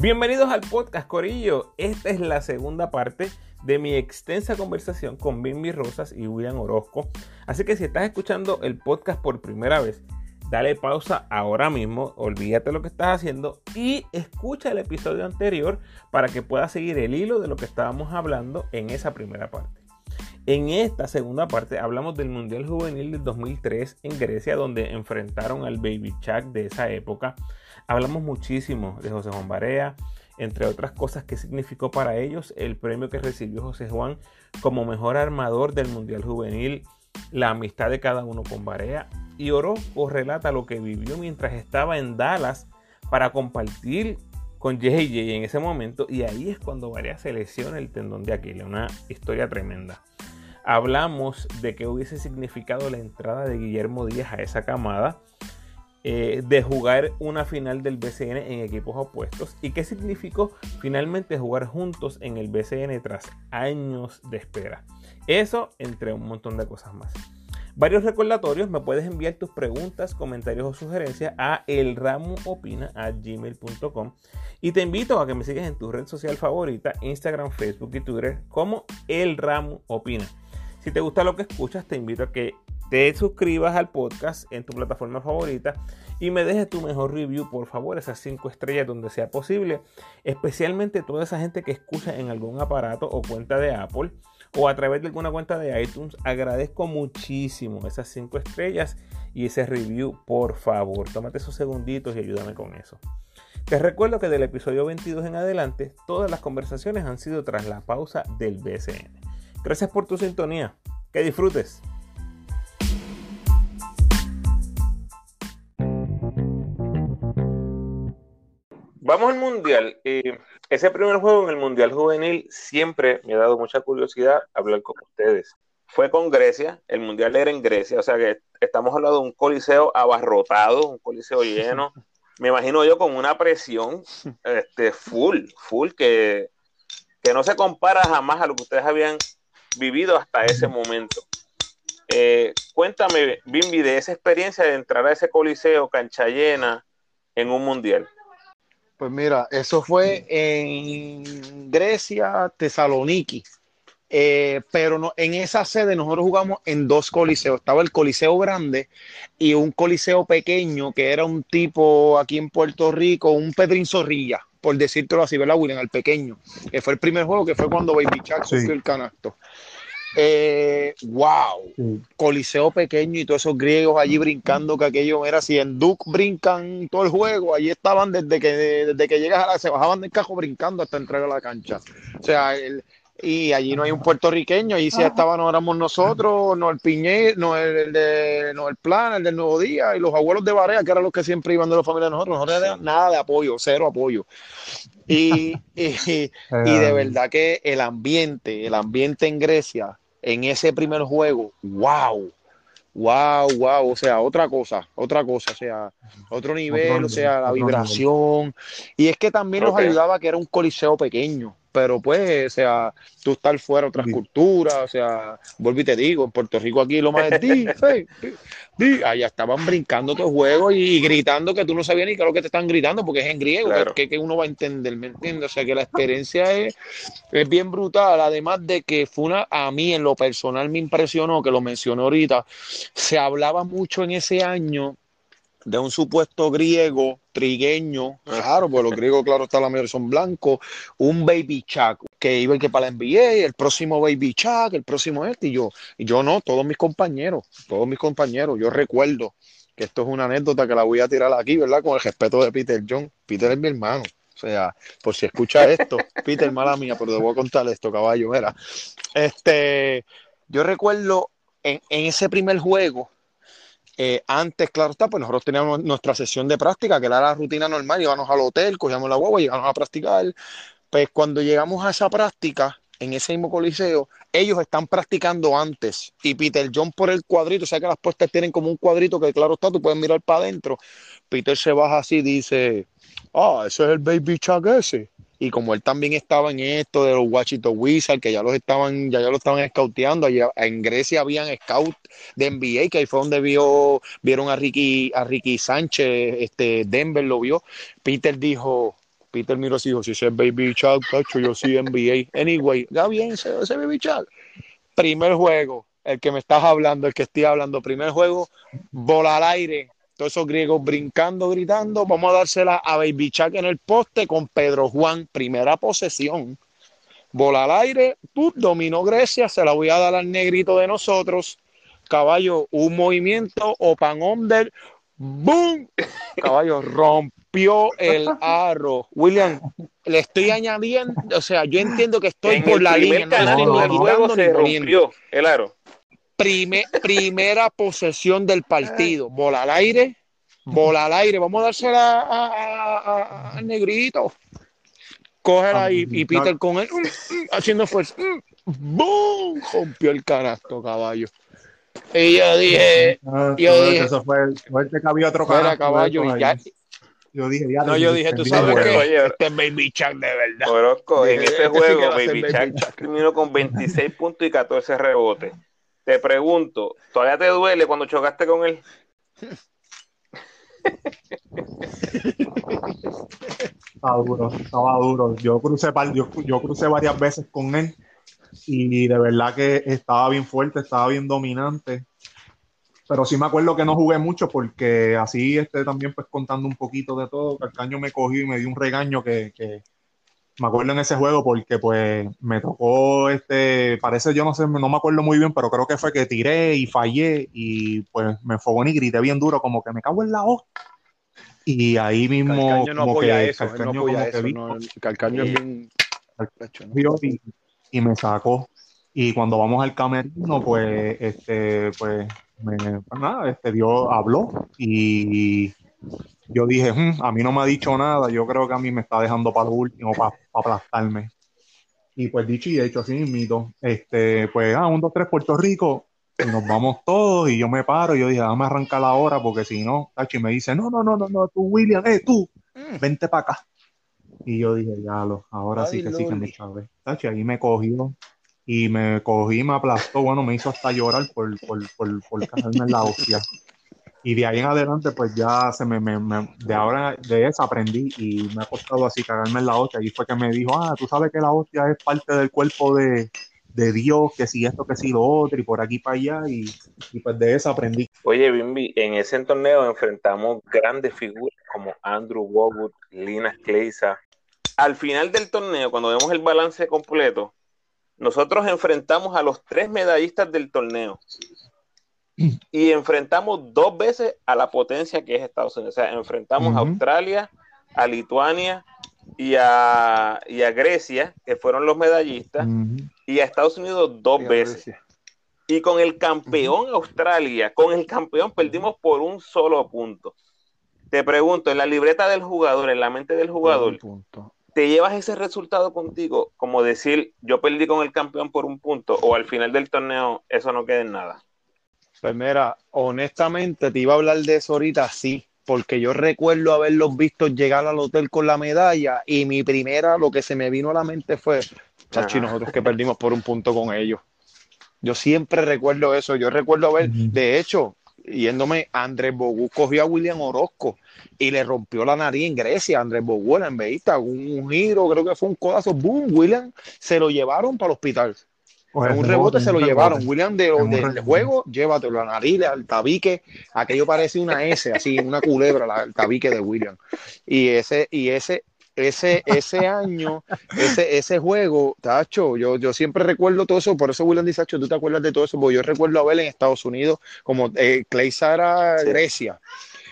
Bienvenidos al podcast Corillo. Esta es la segunda parte de mi extensa conversación con Bimbi Rosas y William Orozco. Así que si estás escuchando el podcast por primera vez, dale pausa ahora mismo, olvídate lo que estás haciendo y escucha el episodio anterior para que puedas seguir el hilo de lo que estábamos hablando en esa primera parte. En esta segunda parte hablamos del Mundial Juvenil del 2003 en Grecia, donde enfrentaron al Baby Chuck de esa época. Hablamos muchísimo de José Juan Barea, entre otras cosas que significó para ellos el premio que recibió José Juan como mejor armador del Mundial Juvenil, la amistad de cada uno con Barea. Y Orozco relata lo que vivió mientras estaba en Dallas para compartir con JJ en ese momento y ahí es cuando Barea se lesiona el tendón de Aquiles, una historia tremenda hablamos de qué hubiese significado la entrada de Guillermo Díaz a esa camada, eh, de jugar una final del BCN en equipos opuestos y qué significó finalmente jugar juntos en el BCN tras años de espera. Eso entre un montón de cosas más. Varios recordatorios, me puedes enviar tus preguntas, comentarios o sugerencias a elramuopina.gmail.com y te invito a que me sigas en tu red social favorita, Instagram, Facebook y Twitter como El Opina. Si te gusta lo que escuchas, te invito a que te suscribas al podcast en tu plataforma favorita y me dejes tu mejor review, por favor, esas cinco estrellas donde sea posible, especialmente toda esa gente que escucha en algún aparato o cuenta de Apple o a través de alguna cuenta de iTunes. Agradezco muchísimo esas cinco estrellas y ese review, por favor. Tómate esos segunditos y ayúdame con eso. Te recuerdo que del episodio 22 en adelante, todas las conversaciones han sido tras la pausa del BCN. Gracias por tu sintonía. Que disfrutes. Vamos al Mundial. ese primer juego en el Mundial Juvenil siempre me ha dado mucha curiosidad hablar con ustedes. Fue con Grecia, el Mundial era en Grecia, o sea que estamos hablando de un coliseo abarrotado, un coliseo lleno. Me imagino yo con una presión este, full, full, que, que no se compara jamás a lo que ustedes habían vivido hasta ese momento. Eh, cuéntame, Bimbi, de esa experiencia de entrar a ese coliseo cancha llena en un mundial. Pues mira, eso fue en Grecia, Tesaloniki. Eh, pero no, en esa sede nosotros jugamos en dos coliseos. Estaba el coliseo grande y un coliseo pequeño que era un tipo aquí en Puerto Rico, un Pedrín Zorrilla, por decírtelo así, ¿verdad, William? El pequeño, que fue el primer juego que fue cuando Baby Chuck sí. el canasto. Eh, wow, coliseo pequeño y todos esos griegos allí brincando, que aquello era así, en Duke brincan todo el juego, allí estaban desde que, desde que llegas a la, se bajaban del cajo brincando hasta entrar a la cancha. O sea, el, y allí no hay un puertorriqueño, allí sí estaba, no éramos nosotros, no el Piñé, no el, de, no el Plan, el del Nuevo Día, y los abuelos de Barea, que eran los que siempre iban de la familia de nosotros, no era nada de apoyo, cero apoyo. Y, y, y, de verdad que el ambiente, el ambiente en Grecia, en ese primer juego, wow, wow, wow, o sea, otra cosa, otra cosa, o sea, otro nivel, o sea, la vibración. Y es que también nos ayudaba que era un coliseo pequeño pero pues, o sea, tú estar fuera de otras culturas, o sea, vuelvo y te digo, en Puerto Rico aquí lo más es di, di, allá estaban brincando todo juego y gritando que tú no sabías ni qué es lo que te están gritando, porque es en griego, que, que, uno va a entender, ¿me entiendes? O sea, que la experiencia es, es bien brutal, además de que fue una, a mí en lo personal me impresionó, que lo mencioné ahorita, se hablaba mucho en ese año de un supuesto griego trigueño, claro, pues los griegos, claro, está la mayoría son blancos, un baby Chuck que iba que para la NBA, el próximo baby Chuck, el próximo este, y yo, y yo no, todos mis compañeros, todos mis compañeros, yo recuerdo que esto es una anécdota que la voy a tirar aquí, ¿verdad? Con el respeto de Peter John. Peter es mi hermano. O sea, por si escucha esto, Peter, mala mía, pero te voy a contar esto, caballo, era. Este, yo recuerdo en, en ese primer juego, eh, antes, claro está, pues nosotros teníamos nuestra sesión de práctica, que era la rutina normal, íbamos al hotel, cogíamos la guagua, íbamos a practicar. Pues cuando llegamos a esa práctica, en ese mismo coliseo, ellos están practicando antes. Y Peter John por el cuadrito, o sea que las puestas tienen como un cuadrito que claro está, tú puedes mirar para adentro. Peter se baja así y dice, ah, ese es el Baby Chuck ese y como él también estaba en esto de los Washington Wizards, que ya los estaban, ya, ya lo estaban scouteando, allá en Grecia habían scout de NBA, que ahí fue donde vio, vieron a Ricky, a Ricky Sánchez, este Denver lo vio. Peter dijo, Peter miró y dijo, si ese es Baby Shark, cacho, yo sí NBA. Anyway, ya bien, ese, ese Baby Shark. Primer juego, el que me estás hablando, el que estoy hablando, primer juego, bola al aire, todos esos griegos brincando, gritando, vamos a dársela a Baby Shark en el poste con Pedro Juan, primera posesión. Bola al aire, tú, dominó Grecia, se la voy a dar al negrito de nosotros. Caballo, un movimiento, open under, ¡boom! Caballo, rompió el aro. William, le estoy añadiendo, o sea, yo entiendo que estoy En por la línea, no se rompió el aro. Prime- primera posesión del partido. Bola al aire, bola al aire. Vamos a dársela a- a- a- a- al negrito. Cógela Ah, y, y Peter con él, mm, mm, haciendo fuerza. mm, ¡Boom! Rompió el canasto, caballo. Y yo dije, Ah, Yo eso- dije- eso fue suerte que había otro canasto caballo. Y ya. Yo dije, ya, no, yo dije, tú sabes. Oye, este es Baby Chuck de verdad. Orozco, en este sí que juego, ser Baby Shark. terminó con 26 puntos y 14 rebotes. Te pregunto, ¿todavía te duele cuando chocaste con él? Estaba duro, estaba duro. Yo crucé, yo, yo crucé varias veces con él y de verdad que estaba bien fuerte, estaba bien dominante. Pero sí me acuerdo que no jugué mucho porque así este, también pues contando un poquito de todo, Calcaño me cogió y me dio un regaño que, que me acuerdo en ese juego porque pues me tocó este, parece yo no sé, no me acuerdo muy bien, pero creo que fue que tiré y fallé y pues me enfogoné y grité bien duro como que me cago en la hostia. Y ahí mismo Calcaño no como que eso, no Calcaño apoya como que eso. vi- no, Calcaño es bien... y, y me sacó. Y cuando vamos al camerino, pues, este, pues, me, pues nada, este Dios habló y yo dije, "Hmm, a mí no me ha dicho nada, yo creo que a mí me está dejando para lo último, para aplastarme. Y pues dicho y hecho, así mismito, este, pues, ah, un, dos, tres, Puerto Rico, y nos vamos todos, y yo me paro, y yo dije, dame arrancar la hora, porque si no, Tachi me dice, no, no, no, no, no, tú, William, eh, tú, Mm. vente para acá. Y yo dije, ya lo, ahora sí que sí que me chavé. Tachi, ahí me cogió y me cogí, me aplastó, bueno, me hizo hasta llorar por, por, por, por caerme en la hostia. Y de ahí en adelante, pues ya se me, me- de ahora, de esa aprendí y me ha costado así cagarme en la hostia. Y fue que me dijo, ah, tú sabes que la hostia es parte del cuerpo de, de Dios, que si esto, que si lo otro, y por aquí para allá. Y, pues de esa aprendí. Oye, Bimbi, en ese torneo enfrentamos grandes figuras como Andrew Wogood, Lina Kleiza. Al final del torneo, cuando vemos el balance completo, nosotros enfrentamos a los tres medallistas del torneo y enfrentamos dos veces a la potencia que es Estados Unidos. O sea, enfrentamos a. Australia, a Lituania y a, y a Grecia, que fueron los medallistas, y a Estados Unidos dos veces. Y con el campeón Australia, con el campeón perdimos por un solo punto. Te pregunto, en la libreta del jugador, en la mente del jugador, Punto. ¿te llevas ese resultado contigo? Como decir, yo perdí con el campeón por un punto, o al final del torneo eso no queda en nada. Pues mira, honestamente te iba a hablar de eso ahorita, sí, porque yo recuerdo haberlos visto llegar al hotel con la medalla y mi primera, lo que se me vino a la mente fue, chachi, nosotros que perdimos por un punto con ellos. Yo siempre recuerdo eso, yo recuerdo haber, de hecho, yéndome, Andrés Bogú cogió a William Orozco y le rompió la nariz en Grecia, Andrés Bogú, la enveísta, un, un giro, creo que fue un codazo, boom, William, se lo llevaron para el hospital. Pues En un rebote se lo llevaron. William de, del rebote. juego, llévatelo. La nariz, al tabique, aquello parece una S, así, una culebra, la- el tabique de William. Y ese, y ese, ese, ese año, ese, ese juego, Tacho, yo, yo siempre recuerdo todo eso, por eso William dice, Tacho, tú te acuerdas de todo eso, porque yo recuerdo a ver en Estados Unidos, como eh, Clay Sara, Sí. Grecia,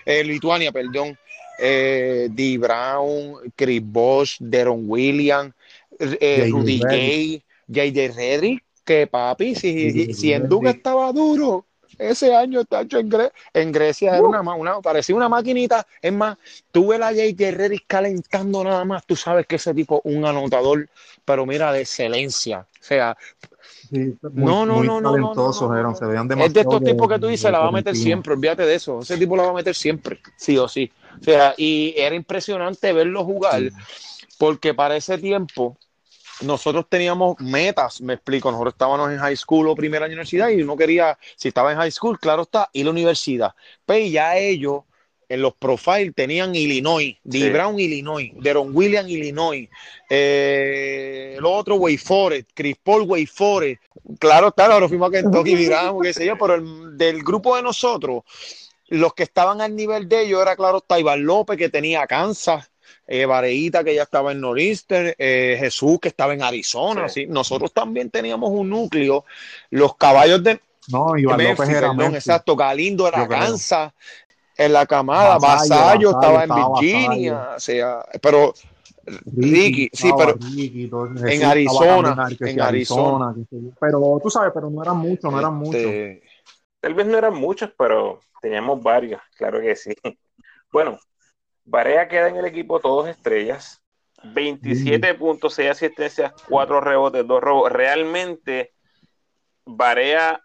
eh, Lituania, perdón, eh, Dee Brown, Chris Bosh, Deron Williams, eh. Rudy. Gay, J.J. Reddick, que papi, si, si en Duque estaba duro, ese año tacho, en, Gre- en Grecia era Uh. una, una, parecía una maquinita. Es más, tuve la J.J. Reddick calentando nada más. Tú sabes que ese tipo un anotador, pero mira, de excelencia. O sea, Sí, muy, No, no, muy no, no, no, talentosos no, no, eran, no. se veían es de estos tipos que tú dices, la va a meter siempre, olvídate de eso. Ese tipo la va a meter siempre, sí o sí. O sea, y era impresionante verlo jugar, Sí. porque para ese tiempo nosotros teníamos metas, me explico, nosotros estábamos en high school o primer año de universidad y uno quería, si estaba en high school, claro está, ir a la universidad. Pues ya ellos en los profiles tenían Illinois, D. Brown, Illinois, Deron Williams, Illinois, eh, el otro Way Forest, Chris Paul Way Forest. Claro, claro, ahora fuimos a Kentucky, viramos, qué sé yo, pero el, del grupo de nosotros, los que estaban al nivel de ellos era, claro, Taibar López, que tenía Kansas, eh, Vareita, que ya estaba en Northeastern, eh, Jesús, que estaba en Arizona. Sí. Nosotros también teníamos un núcleo. Los caballos de. No, Iván López era perdón, exacto. Galindo era Kansas. En la camada, Vasallo, estaba en Virginia, o sea, pero Ricky, sí, pero Ricky, en Arizona, en Arizona. Pero tú sabes, pero no eran muchos, no eran este, muchos. Tal vez no eran muchos, pero teníamos varios, claro que sí. Bueno, Barea queda en el equipo todos estrellas. 27 puntos, 6 asistencias, 4 rebotes, 2 robos. Realmente, Barea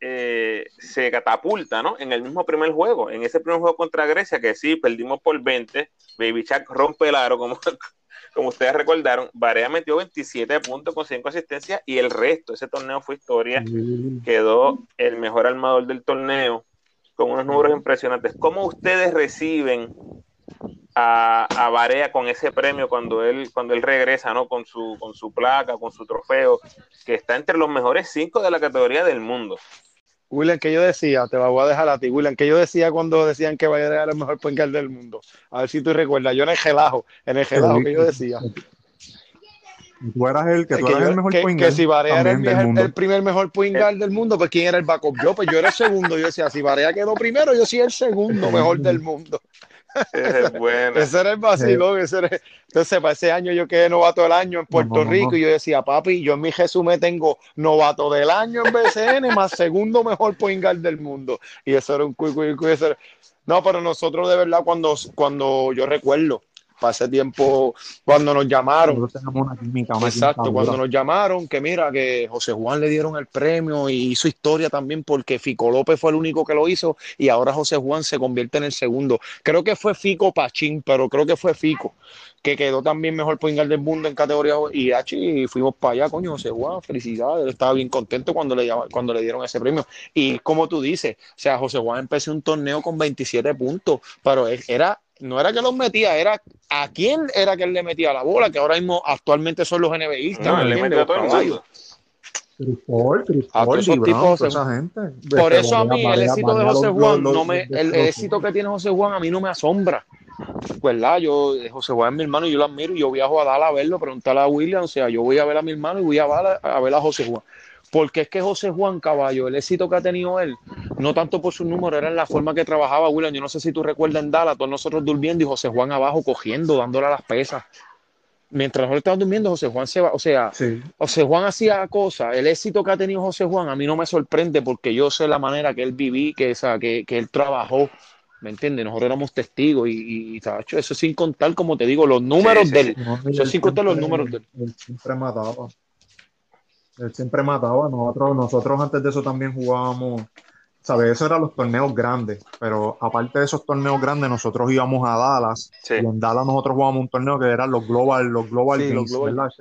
eh, se catapulta, ¿no? En el mismo primer juego, en ese primer juego contra Grecia, que sí, perdimos por 20. Baby Chuck rompe el aro, como, como ustedes recordaron. Barea metió 27 puntos con 5 asistencias y el resto, ese torneo fue historia. Quedó el mejor armador del torneo con unos números impresionantes. ¿Cómo ustedes reciben a, a Barea con ese premio cuando él, cuando él regresa, ¿no? Con su, con su placa, con su trofeo, que está entre los mejores cinco de la categoría del mundo. William, que yo decía, te voy a dejar a ti, William, que yo decía cuando decían que vaya a era el mejor point del mundo. A ver si tú recuerdas, yo en el gelajo, en el gelajo que yo decía. Tú eras el que tú eras el mejor que, point que si Barea era el, primer mejor point del mundo, pues quién era el backup yo, pues yo era el segundo. Yo decía, si Barea quedó primero, yo sí el segundo mejor del mundo. Ese era el vacilón. Entonces, para ese año yo quedé novato del año en Puerto Rico y yo decía, papi, yo en mi Jesús me tengo novato del año en BCN más segundo mejor point del mundo. Y eso era un cuico, No, pero nosotros de verdad, cuando, cuando yo recuerdo, hace tiempo cuando nos llamaron. exacto, cuando nos llamaron, que mira, que José Juan le dieron el premio y hizo historia también porque Fico López fue el único que lo hizo y ahora José Juan se convierte en el segundo. Creo que fue Fico Pachín, pero creo que fue Fico, que quedó también mejor poingal del mundo en categoría y y fuimos para allá, coño, José Juan, felicidades, estaba bien contento cuando le, cuando le dieron ese premio. Y como tú dices, o sea, José Juan empezó un torneo con 27 puntos, pero era no era que los metía, era a quién era que él le metía la bola, que ahora mismo actualmente son los NBAistas. No, le metió a todo el mundo. Por eso a mí el éxito de José Juan, no me, el, éxito que tiene José Juan a mí no me asombra. Pues la, yo, José Juan es mi hermano, y yo lo admiro, y yo viajo a Dallas a verlo, preguntarle a William, o sea, yo voy a ver a mi hermano y voy a a ver a José Juan. Porque es que José Juan Caballo, el éxito que ha tenido él, no tanto por su número, era en la forma que trabajaba William. Yo no sé si tú recuerdas en Dallas, todos nosotros durmiendo y José Juan abajo cogiendo, dándole a las pesas. Mientras nosotros estábamos durmiendo, José Juan se va. O sea, José Juan hacía cosas. El éxito que ha tenido José Juan a mí no me sorprende porque yo sé la manera que él viví, que, esa, que, que él trabajó. ¿Me entiendes? Nosotros éramos testigos y, y, eso sin contar, como te digo, los números de él. eso sin contar los números de él. siempre mataba. Él siempre mataba. Nosotros, nosotros antes de eso también jugábamos, ¿sabes? Eso eran los torneos grandes, pero aparte de esos torneos grandes, nosotros íbamos a Dallas. Y en Dallas nosotros jugábamos un torneo que eran los Global, los Global Games, los global.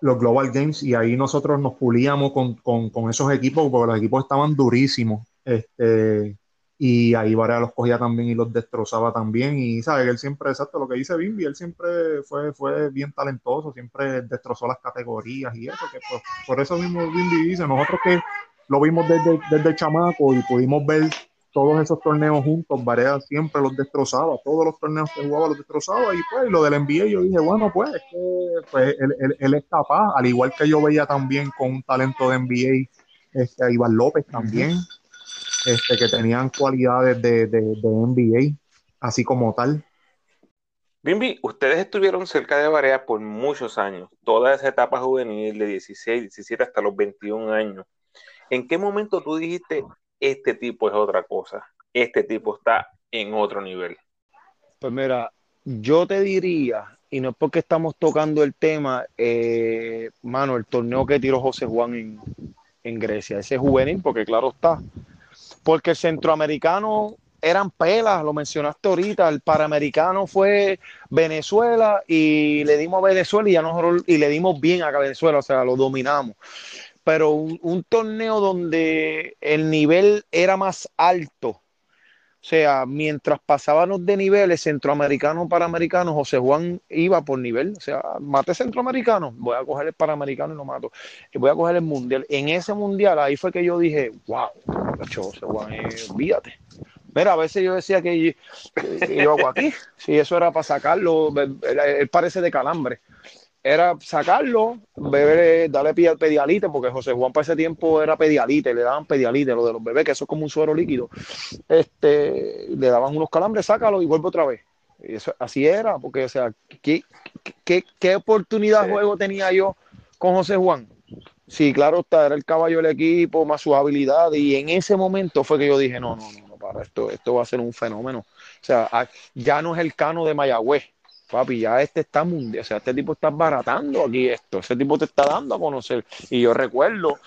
Los Global Games, y ahí nosotros nos pulíamos con, con, con esos equipos, porque los equipos estaban durísimos. Este, y ahí Varea los cogía también y los destrozaba también. Y sabe que él siempre, exacto, lo que dice Bimbi, él siempre fue, fue bien talentoso, siempre destrozó las categorías y eso, que por, eso mismo Bimbi dice, nosotros que lo vimos desde, desde chamaco y pudimos ver todos esos torneos juntos, Varea siempre los destrozaba, todos los torneos que jugaba los destrozaba y pues lo del NBA yo dije, bueno, pues, es que, pues él, él, él, es capaz, al igual que yo veía también con un talento de NBA, este, Iván López también este, que tenían cualidades de, de, NBA, así como tal. Bimbi, ustedes estuvieron cerca de Barea por muchos años, toda esa etapa juvenil de 16, 17 hasta los 21 años. ¿En qué momento tú dijiste, este tipo es otra cosa, este tipo está en otro nivel? Pues mira, yo te diría, y no es porque estamos tocando el tema, eh, mano, el torneo que tiró José Juan en, en Grecia, ese juvenil, porque claro está, porque el centroamericano eran pelas, lo mencionaste ahorita, el paramericano fue Venezuela y le dimos a Venezuela y ya nosotros y le dimos bien a Venezuela, o sea, lo dominamos. Pero un, torneo donde el nivel era más alto, o sea, mientras pasábamos de niveles centroamericanos, panamericanos, José Juan iba por nivel. O sea, mate centroamericano, voy a coger el panamericano y lo mato. Y voy a coger el mundial. En ese mundial, ahí fue que yo dije, wow, José Juan, eh, olvídate. Mira, a veces yo decía que, yo hago aquí, si eso era para sacarlo, él parece de calambre era sacarlo, beber, darle pedialite, porque José Juan para ese tiempo era pedialite, le daban pedialite, lo de los bebés, que eso es como un suero líquido. Este, le daban unos calambres, sácalo y vuelve otra vez. Y eso, así era, porque, o sea, ¿qué, qué, qué oportunidad de juego tenía yo con José Juan? Sí, claro está, era el caballo del equipo, más su habilidad, y en ese momento fue que yo dije, no, no, no, no para, esto, esto va a ser un fenómeno. O sea, ya no es el cano de Mayagüez, papi, ya este está mundial, o sea, este tipo está baratando aquí esto, ese tipo te está dando a conocer. Y yo recuerdo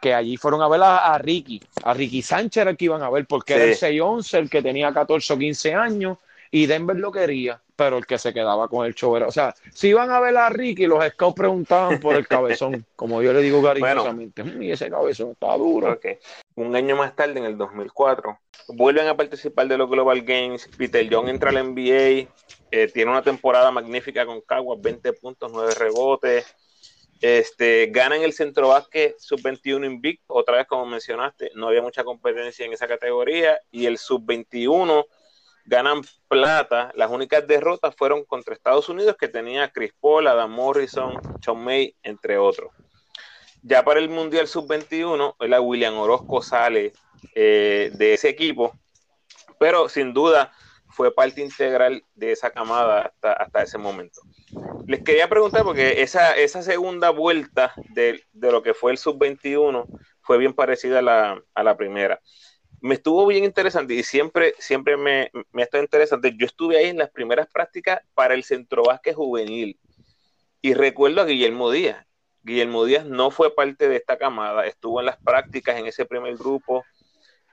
que allí fueron a ver a, Ricky, a Ricky Sánchez era el que iban a ver, porque era el 6-11, el que tenía 14 o 15 años, y Denver lo quería, pero el que se quedaba con el show era, o sea, si iban a ver a Ricky, los scouts preguntaban por el cabezón, como yo le digo cariñosamente, mm, y ese cabezón está duro. Un año más tarde, en el 2004, vuelven a participar de los Global Games, Peter Young entra al NBA, eh, tiene una temporada magnífica con Caguas, 20 puntos, 9 rebotes. Este, ganan el centro básquet sub-21 invicto, otra vez como mencionaste, no había mucha competencia en esa categoría, y el sub-21 ganan plata. Las únicas derrotas fueron contra Estados Unidos, que tenía Chris Paul, Adam Morrison, Sean May, entre otros. Ya para el Mundial Sub-21, la William Orozco sale eh, de ese equipo, pero sin duda fue parte integral de esa camada hasta, ese momento. Les quería preguntar, porque esa, esa segunda vuelta de, lo que fue el sub-21 fue bien parecida a la, primera. Me estuvo bien interesante y siempre, siempre me, me ha interesante. Yo estuve ahí en las primeras prácticas para el centro básquet juvenil y recuerdo a Guillermo Díaz. Guillermo Díaz no fue parte de esta camada, estuvo en las prácticas en ese primer grupo,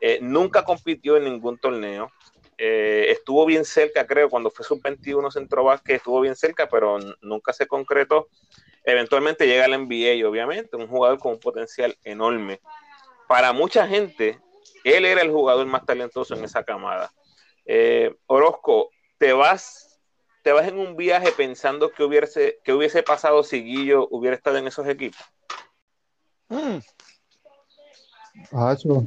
eh, nunca compitió en ningún torneo, eh, estuvo bien cerca, creo, cuando fue sub-21 centro básquet, estuvo bien cerca, pero nunca se concretó. Eventualmente llega al NBA, obviamente, un jugador con un potencial enorme. Para mucha gente, él era el jugador más talentoso en esa camada. Eh, Orozco, ¿te vas, ¿te vas en un viaje pensando que hubiese, que hubiese pasado si Guillo hubiera estado en esos equipos? Mm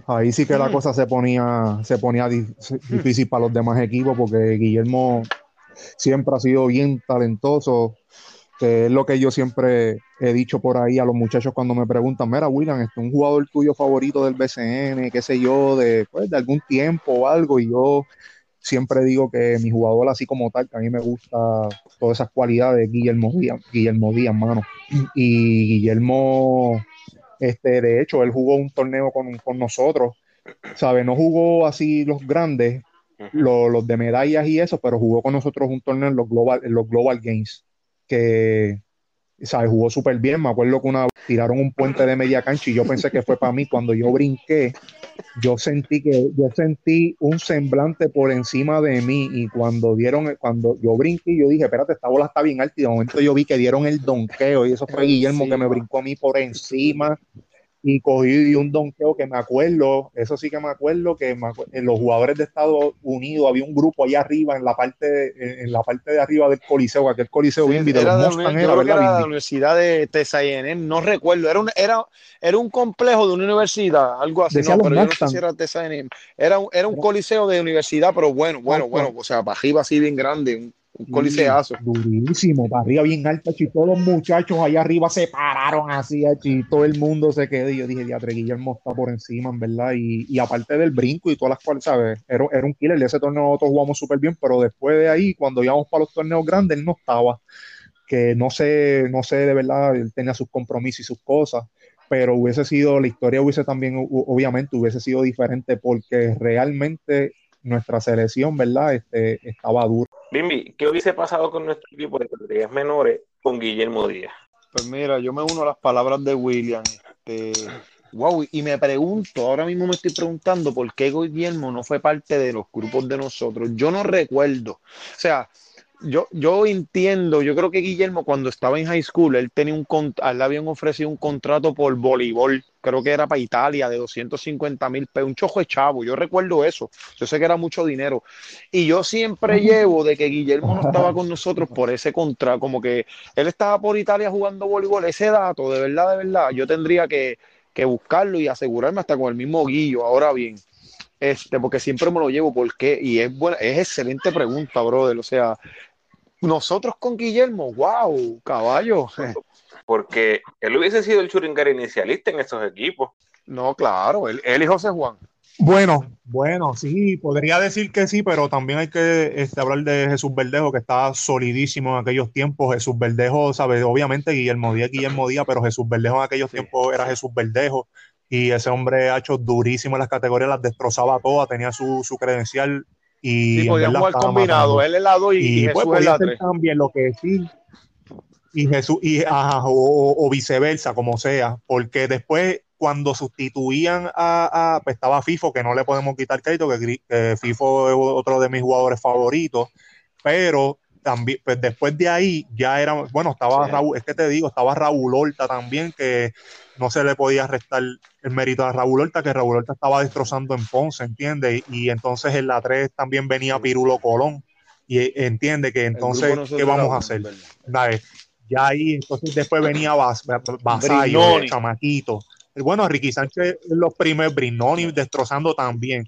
ahí sí que la mm. cosa se ponía, se ponía difícil para los demás equipos porque Guillermo siempre ha sido bien talentoso, que es lo que yo siempre he dicho por ahí a los muchachos cuando me preguntan, mira William, ¿este es un jugador tuyo favorito del BCN, qué sé yo, de, pues, de algún tiempo o algo? Y yo siempre digo que mi jugador así como tal, que a mí me gusta todas esas cualidades, Guillermo Díaz, Guillermo Díaz, mano. Y Guillermo este, de hecho, él jugó un torneo con, con nosotros, ¿sabe? No jugó así los grandes, los, de medallas y eso, pero jugó con nosotros un torneo en los Global, en los global Games, que, ¿sabes? Jugó súper bien. Me acuerdo que una tiraron un puente de media cancha y yo pensé que fue para mí. Cuando yo brinqué, yo sentí que yo sentí un semblante por encima de mí y cuando dieron, cuando yo brinqué, yo dije, espérate, esta bola está bien alta y de momento yo vi que dieron el donqueo y eso fue Guillermo que me brincó a mí por encima y cogí un donqueo que me acuerdo, eso sí que me acuerdo, que en los jugadores de Estados Unidos había un grupo allá arriba, en la parte, en la parte de arriba del Coliseo, aquel Coliseo de, era, de, la Universidad de Texas no recuerdo, era un, era, era un complejo de una universidad, algo así, no, pero yo no sé si era Era, era un coliseo de universidad, pero bueno, bueno, bueno, o sea, para arriba así bien grande, un coliseazo. Durísimo, para arriba bien alto, y todos los muchachos allá arriba se pararon así, y todo el mundo se quedó. Y yo dije, Diatre Guillermo está por encima, en verdad. Y, y, aparte del brinco y todas las cuales, ¿sabes? Era, era un killer. De ese torneo nosotros jugamos súper bien, pero después de ahí, cuando íbamos para los torneos grandes, él no estaba. Que no sé, no sé de verdad, él tenía sus compromisos y sus cosas pero hubiese sido, la historia hubiese también, obviamente, hubiese sido diferente porque realmente nuestra selección, ¿verdad? Este, estaba dura. Bimbi, ¿qué hubiese pasado con nuestro equipo de categorías menores con Guillermo Díaz? Pues mira, yo me uno a las palabras de William. Este, wow, y me pregunto, ahora mismo me estoy preguntando por qué Guillermo no fue parte de los grupos de nosotros. Yo no recuerdo. O sea, yo, yo entiendo, yo creo que Guillermo cuando estaba en high school, él tenía un le habían ofrecido un contrato por voleibol, creo que era para Italia, de 250 mil pesos, un chojo de chavo, yo recuerdo eso, yo sé que era mucho dinero. Y yo siempre llevo de que Guillermo no estaba con nosotros por ese contrato, como que él estaba por Italia jugando voleibol, ese dato, de verdad, de verdad, yo tendría que, que buscarlo y asegurarme hasta con el mismo Guillo, ahora bien. Este, porque siempre me lo llevo, ¿por qué? Y es buena, es excelente pregunta, brother. O sea, nosotros con Guillermo, wow, caballo. Porque él hubiese sido el churingar inicialista en esos equipos. No, claro, él, él y José Juan. Bueno, bueno, sí, podría decir que sí, pero también hay que este, hablar de Jesús Verdejo, que estaba solidísimo en aquellos tiempos. Jesús Verdejo, ¿sabes? Obviamente Guillermo Díaz, Guillermo Díaz, pero Jesús Verdejo en aquellos tiempos era Jesús Verdejo y ese hombre ha hecho durísimo en las categorías, las destrozaba todas, tenía su, su credencial y sí, podía jugar combinado, él es lado y, y, Jesús pues, es también lo que sí. Y Jesús y ajá, o, o, viceversa como sea porque después cuando sustituían a, a pues estaba FIFO que no le podemos quitar crédito que, que FIFO es otro de mis jugadores favoritos pero también, pues después de ahí ya era, bueno, estaba Raúl, es que te digo, estaba Raúl Horta también, que no se le podía restar el mérito a Raúl Horta, que Raúl Horta estaba destrozando en Ponce, ¿entiendes? Y, entonces en la 3 también venía Pirulo Colón, y eh, entiende que entonces, ¿qué vamos a hacer? Ya ahí, entonces después venía Bas, Basayo, Chamaquito. Bueno, Ricky Sánchez, los primeros, Brinoni destrozando también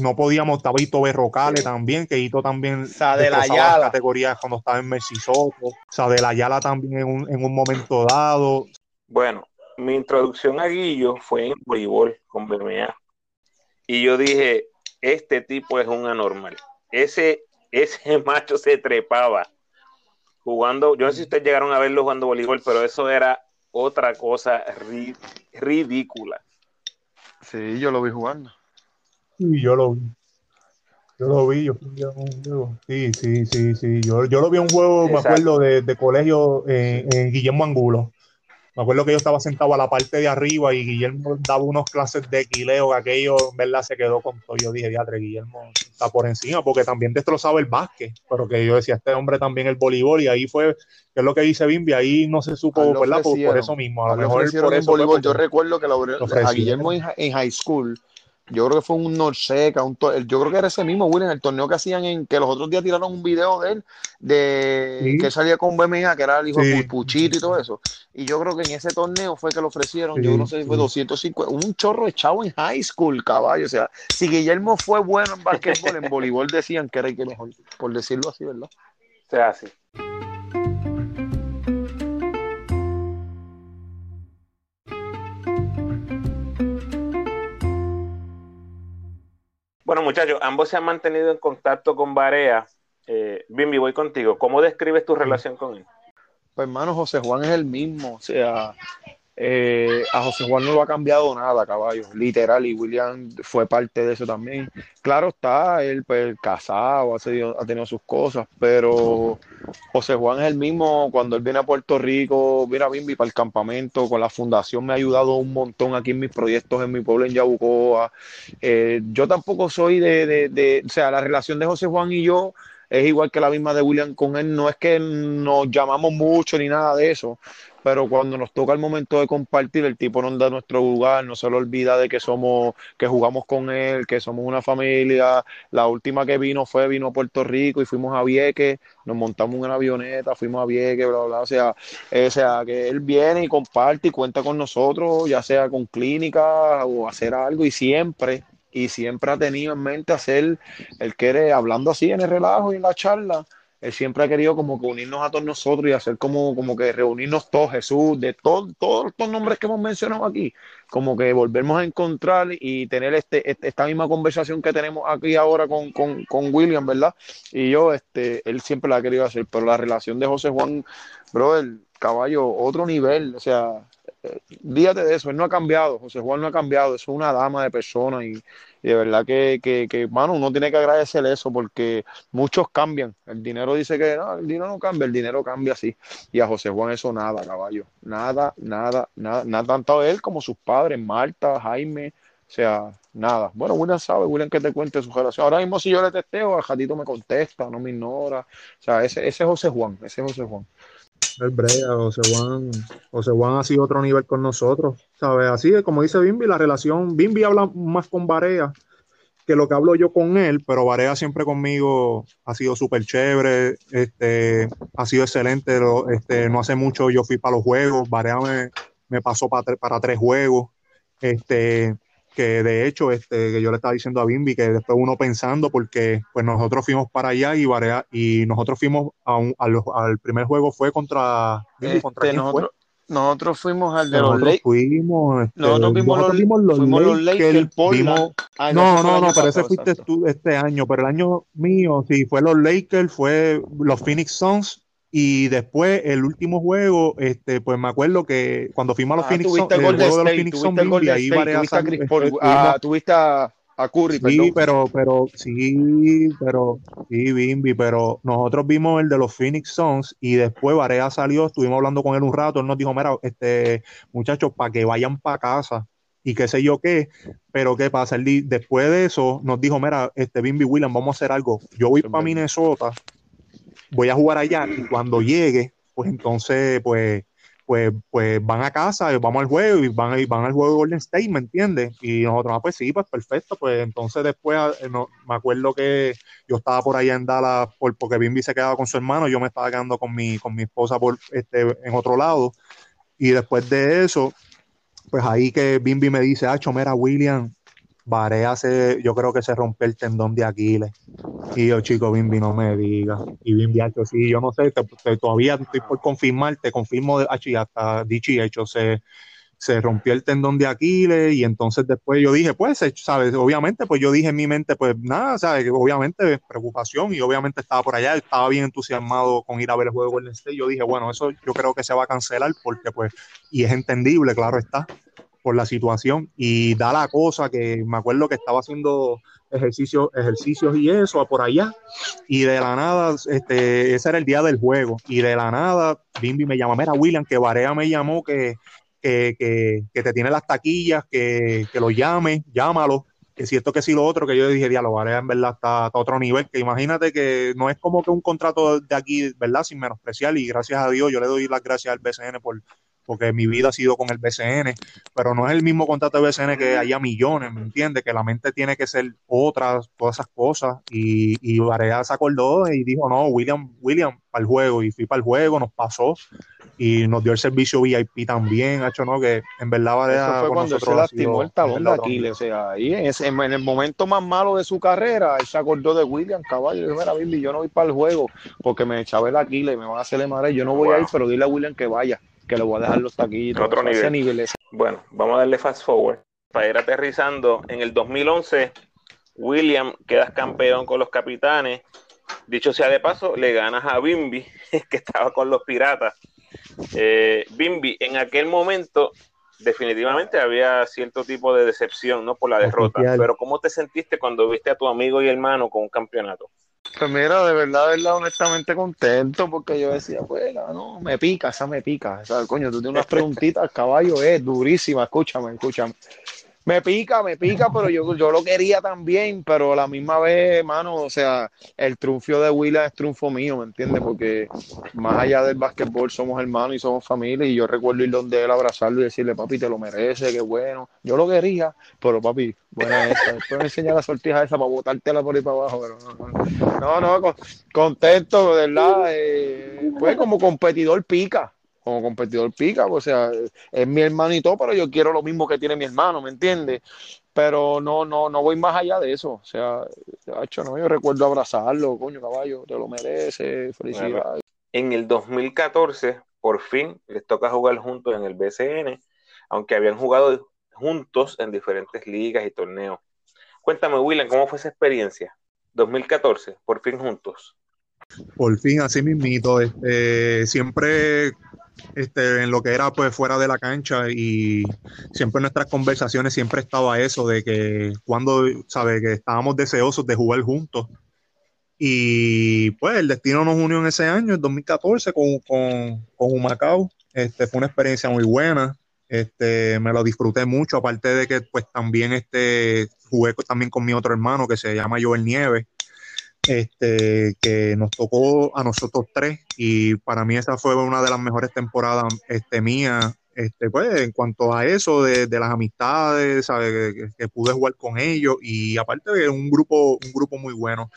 no podíamos, estaba Ito Berrocale también, que Ito también de la Yala. categorías cuando estaba en Messi Soto, o de la Yala también en un, en un momento dado. Bueno, mi introducción a Guillo fue en voleibol con BMA. Y yo dije, este tipo es un anormal. Ese, ese macho se trepaba jugando, yo no sé si ustedes llegaron a verlo jugando voleibol, pero eso era otra cosa ridícula. Sí, yo lo vi jugando. Sí, yo lo vi. Yo lo vi, yo, sí, sí, sí, sí. Yo, yo lo vi en un juego, me acuerdo, de, de colegio en, en, Guillermo Angulo. Me acuerdo que yo estaba sentado a la parte de arriba y Guillermo daba unos clases de equileo, que aquello, en verdad, se quedó con todo. Yo dije, diatre, Guillermo está por encima, porque también destrozaba el básquet, pero que yo decía, este hombre también el voleibol, y ahí fue, que es lo que dice Bimbi, ahí no se supo, ¿verdad? Por, por, eso mismo. A lo mejor por eso. Voleibol. Yo recuerdo que lo, a Guillermo en high school yo creo que fue un Norseca, un yo creo que era ese mismo, William, el torneo que hacían en que los otros días tiraron un video de él, de que salía con BMA, que era el hijo de Puchito y todo eso. Y yo creo que en ese torneo fue que lo ofrecieron, yo no sé si fue 250, un chorro echado en high school, caballo. O sea, si Guillermo fue bueno en básquetbol, en voleibol decían que era el que mejor, por decirlo así, ¿verdad? O sea, así. Bueno, muchachos, ambos se han mantenido en contacto con Barea. Eh, Bimbi, voy contigo. ¿Cómo describes tu relación con él? Pues, hermano, José Juan es el mismo. O sea, eh, a José Juan no lo ha cambiado nada, caballo, literal, y William fue parte de eso también. Claro está, él pues casado, ha tenido, sus cosas, pero José Juan es el mismo cuando él viene a Puerto Rico, viene a Bimbi para el campamento, con la fundación me ha ayudado un montón aquí en mis proyectos en mi pueblo, en Yabucoa. Eh, yo tampoco soy de, de, de, o sea, la relación de José Juan y yo es igual que la misma de William con él, no es que nos llamamos mucho ni nada de eso, pero cuando nos toca el momento de compartir, el tipo nos da nuestro lugar, no se lo olvida de que somos, que jugamos con él, que somos una familia. La última que vino fue, vino a Puerto Rico y fuimos a Vieques, nos montamos en una avioneta, fuimos a Vieques, bla, bla, o sea, eh, o sea, que él viene y comparte y cuenta con nosotros, ya sea con clínica o hacer algo y siempre, y siempre ha tenido en mente hacer, él quiere, hablando así en el relajo y en la charla, él siempre ha querido como que unirnos a todos nosotros y hacer como, como que reunirnos todos, Jesús, de todos estos nombres que hemos mencionado aquí, como que volvernos a encontrar y tener este, este esta misma conversación que tenemos aquí ahora con, con, con, William, ¿verdad? Y yo, este, él siempre la ha querido hacer, pero la relación de José Juan, bro, el caballo, otro nivel, o sea, dígate de eso, él no ha cambiado, José Juan no ha cambiado, es una dama de persona y, de verdad que, que, que, mano, uno tiene que agradecerle eso porque muchos cambian. El dinero dice que no, el dinero no cambia, el dinero cambia así. Y a José Juan eso nada, caballo. Nada, nada, nada, nada, tanto él como sus padres, Marta, Jaime, O sea, nada. Bueno, William sabe, William que te cuente su relación. Ahora mismo si yo le testeo, el gatito me contesta, no me ignora. O sea, ese, ese es José Juan, ese es José Juan. El Brea, José Juan, José Juan ha sido otro nivel con nosotros, ¿sabes? Así como dice Bimbi, la relación, Bimbi habla más con Barea que lo que hablo yo con él, pero Barea siempre conmigo ha sido súper chévere, este, ha sido excelente, este, no hace mucho yo fui para los juegos, Barea me, me pasó para, para tres juegos, este, que de hecho, este, que yo le estaba diciendo a Bimbi que después uno pensando, porque pues nosotros fuimos para allá y Barea, y nosotros fuimos a un, al primer juego fue contra, Bimbi, ¿contra este, nosotros, nosotros fuimos al de los Lakers. Fuimos, este, nosotros vimos los, vimos los fuimos Lakers. Los ah, no, no, no, pero ese fuiste tú este año. Pero el año mío, sí, fue los Lakers, fue los Phoenix Suns. Y después, el último juego, este, pues me acuerdo que cuando fuimos a los ah, Phoenix Suns, el juego de los Phoenix Suns, ahí tuviste a a Curry, sí, pero, pero, sí, pero, sí, Bimbi, pero nosotros vimos el de los Phoenix Suns y después Varea salió, estuvimos hablando con él un rato, él nos dijo, mira, este, muchachos, para que vayan para casa y qué sé yo qué, pero qué pasa, él, después de eso nos dijo, mira, este, Bimbi William, vamos a hacer algo, yo voy para Minnesota, voy a jugar allá y cuando llegue, pues entonces, pues, pues, pues van a casa, vamos al juego y van, van al juego de Golden State, ¿me entiendes? Y nosotros, ah, pues sí, pues perfecto, pues entonces después ah, no, me acuerdo que yo estaba por allá en Dallas por, porque Bimbi se quedaba con su hermano, yo me estaba quedando con mi, con mi esposa este, en otro lado, y después de eso, pues ahí que Bimbi me dice, ah, mira, William, Barea yo creo que se rompió el tendón de Aquiles. Y yo, chico, Bimbi, no me diga. Y Bimbi, hecho, sí, yo no sé, todavía estoy por confirmar, te confirmo, y hasta dicho y hecho, se, se rompió el tendón de Aquiles y entonces después yo dije, pues, ¿sabes? Obviamente, pues yo dije en mi mente, pues nada, ¿sabes? Obviamente preocupación y obviamente estaba por allá, estaba bien entusiasmado con ir a ver el juego de Golden State. Yo dije, bueno, eso yo creo que se va a cancelar porque pues, y es entendible, claro está, por la situación y da la cosa que me acuerdo que estaba haciendo ejercicios, ejercicios y eso por allá. Y de la nada, este, ese era el día del juego. Y de la nada Bimbi me llama, mira William, que Barea me llamó que, que, que, te tiene las taquillas, que, que lo llame, llámalo. Que si esto que si lo otro, que yo dije, diálogo, Barea en verdad está, a otro nivel, que imagínate que no es como que un contrato de aquí, ¿verdad? Sin menospreciar, y gracias a Dios, yo le doy las gracias al BCN por, porque mi vida ha sido con el BCN, pero no es el mismo contrato de BCN que haya millones, ¿me entiendes? Que la mente tiene que ser otra, todas esas cosas. Y, y Varea se acordó y dijo, no, William, William, para el juego. Y fui para el juego, nos pasó y nos dio el servicio VIP también, hecho, ¿no? Que en verdad Varea... Eso fue cuando se lastimó el talón de Aquiles, o sea, ahí en, en, el momento más malo de su carrera, él se acordó de William Caballo, y dijo, mira, Billy, yo no voy para el juego porque me echaba el Aquiles, me van a hacer el madre, yo no voy a ir, pero dile a William que vaya que le voy a dejar los taquitos. Otro nivel. Bueno, vamos a darle fast forward. Para ir aterrizando, en el 2011, William quedas campeón con los capitanes. Dicho sea de paso, le ganas a Bimbi, que estaba con los piratas. Eh, Bimbi, en aquel momento, definitivamente había cierto tipo de decepción, ¿no? Por la derrota. Pero ¿cómo te sentiste cuando viste a tu amigo y hermano con un campeonato? Pues mira, de verdad, de verdad, honestamente contento porque yo decía, pues, no, me pica, esa me pica. O sea, coño, tú tienes unas preguntitas, caballo, es durísima, escúchame, escúchame. Me pica, me pica, pero yo, yo lo quería también, pero a la misma vez, hermano, o sea, el triunfo de Willa es triunfo mío, ¿me entiendes? Porque más allá del básquetbol somos hermanos y somos familia, y yo recuerdo ir donde él abrazarlo y decirle, papi, te lo merece, qué bueno. Yo lo quería, pero papi, buena esa. Después me enseñar la sortija esa para botártela por ahí para abajo, pero no, no, no, contento, de verdad. Eh, pues como competidor pica, como competidor pica, o sea, es mi hermano y todo, pero yo quiero lo mismo que tiene mi hermano, ¿me entiendes? Pero no, no, no voy más allá de eso. O sea, hecho, no, yo recuerdo abrazarlo, coño, caballo, te lo merece, felicidades. en el 2014, por fin, les toca jugar juntos en el BCN, aunque habían jugado juntos en diferentes ligas y torneos. Cuéntame, William, ¿cómo fue esa experiencia? 2014, por fin juntos. Por fin, así mismito. Este, siempre este, en lo que era pues fuera de la cancha y siempre en nuestras conversaciones siempre estaba eso de que cuando, sabe, que estábamos deseosos de jugar juntos. Y pues el destino nos unió en ese año, en 2014, con, con, con Humacao. Este, fue una experiencia muy buena. Este, me lo disfruté mucho, aparte de que pues también este, jugué también con mi otro hermano que se llama Joel Nieves, este, que nos tocó a nosotros tres y para mí esa fue una de las mejores temporadas este, mías, este, pues en cuanto a eso de, las amistades, Que, pude jugar con ellos y aparte de un grupo, un grupo muy bueno.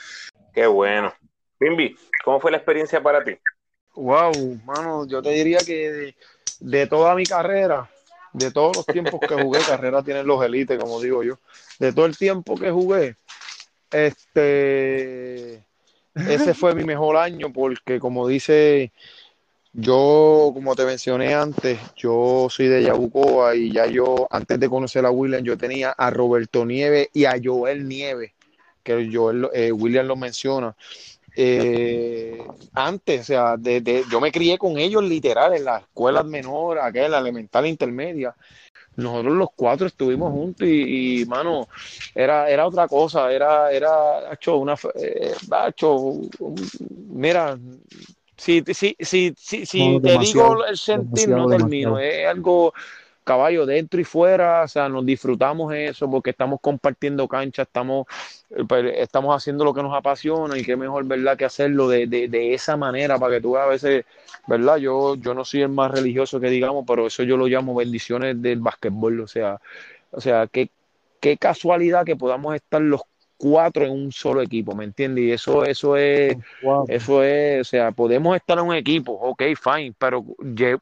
Qué bueno. Bimbi, ¿cómo fue la experiencia para ti? Wow, mano, yo te diría que de toda mi carrera, de todos los tiempos que jugué, carrera tienen los élites, como digo yo. De todo el tiempo que jugué, este, ese fue mi mejor año porque como dice, yo, como te mencioné antes, yo soy de Yabucoa y ya yo, antes de conocer a William, yo tenía a Roberto Nieves y a Joel Nieves, que Joel, eh, William lo menciona. Eh, antes, o sea, de, yo me crié con ellos literal en las escuelas menores, aquella elemental intermedia. Nosotros los cuatro estuvimos juntos y, mano, era, era otra cosa, era, era, hecho una, eh, mira, si, si, si, si, si te digo el sentir, no termino, es algo caballo dentro y fuera, o sea, nos disfrutamos eso porque estamos compartiendo cancha, estamos, eh, pues, estamos haciendo lo que nos apasiona y qué mejor, ¿verdad?, que hacerlo de, de, de esa manera para que tú a veces, ¿verdad? Yo, yo no soy el más religioso que digamos, pero eso yo lo llamo bendiciones del básquetbol, o sea, o sea, qué, qué casualidad que podamos estar los cuatro en un solo equipo, ¿me entiendes? Y eso, eso es, eso es, o sea, podemos estar en un equipo, ok, fine, pero,